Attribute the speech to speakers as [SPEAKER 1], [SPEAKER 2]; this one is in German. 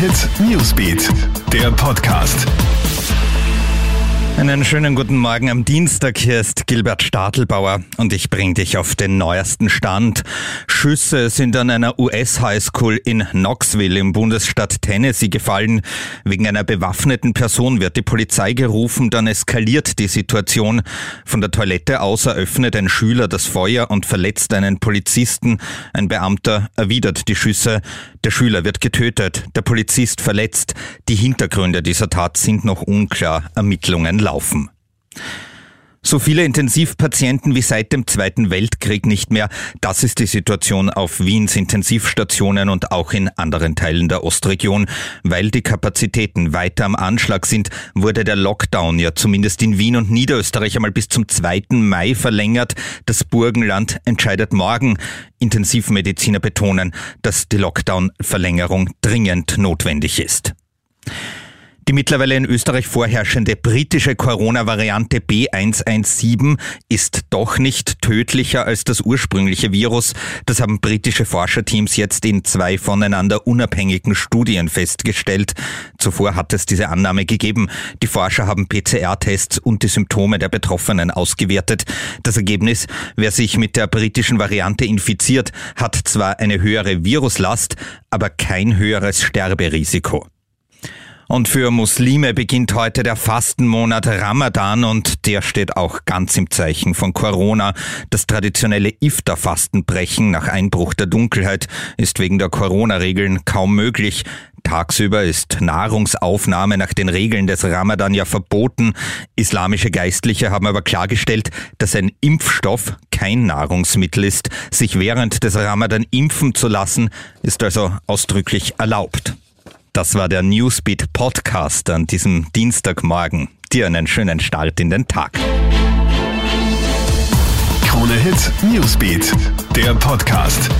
[SPEAKER 1] Hit Newsbeat, der Podcast.
[SPEAKER 2] Einen schönen guten Morgen am Dienstag. Hier ist Gilbert Stadelbauer und ich bringe dich auf den neuesten Stand. Schüsse sind an einer US-Highschool in Knoxville im Bundesstaat Tennessee gefallen. Wegen einer bewaffneten Person wird die Polizei gerufen, dann eskaliert die Situation. Von der Toilette aus eröffnet ein Schüler das Feuer und verletzt einen Polizisten. Ein Beamter erwidert die Schüsse. Der Schüler wird getötet, der Polizist verletzt. Die Hintergründe dieser Tat sind noch unklar. Ermittlungen laufen. So viele Intensivpatienten wie seit dem Zweiten Weltkrieg nicht mehr. Das ist die Situation auf Wiens Intensivstationen und auch in anderen Teilen der Ostregion. Weil die Kapazitäten weiter am Anschlag sind, wurde der Lockdown ja zumindest in Wien und Niederösterreich einmal bis zum 2. Mai verlängert. Das Burgenland entscheidet morgen. Intensivmediziner betonen, dass die Lockdown-Verlängerung dringend notwendig ist. Die mittlerweile in Österreich vorherrschende britische Corona-Variante B117 ist doch nicht tödlicher als das ursprüngliche Virus. Das haben britische Forscherteams jetzt in zwei voneinander unabhängigen Studien festgestellt. Zuvor hat es diese Annahme gegeben. Die Forscher haben PCR-Tests und die Symptome der Betroffenen ausgewertet. Das Ergebnis, wer sich mit der britischen Variante infiziert, hat zwar eine höhere Viruslast, aber kein höheres Sterberisiko. Und für Muslime beginnt heute der Fastenmonat Ramadan und der steht auch ganz im Zeichen von Corona. Das traditionelle Iftar-Fastenbrechen nach Einbruch der Dunkelheit ist wegen der Corona-Regeln kaum möglich. Tagsüber ist Nahrungsaufnahme nach den Regeln des Ramadan ja verboten. Islamische Geistliche haben aber klargestellt, dass ein Impfstoff kein Nahrungsmittel ist. Sich während des Ramadan impfen zu lassen, ist also ausdrücklich erlaubt. Das war der Newsbeat Podcast an diesem Dienstagmorgen. Dir einen schönen Start in den Tag.
[SPEAKER 1] Krone Hit Newsbeat, der Podcast.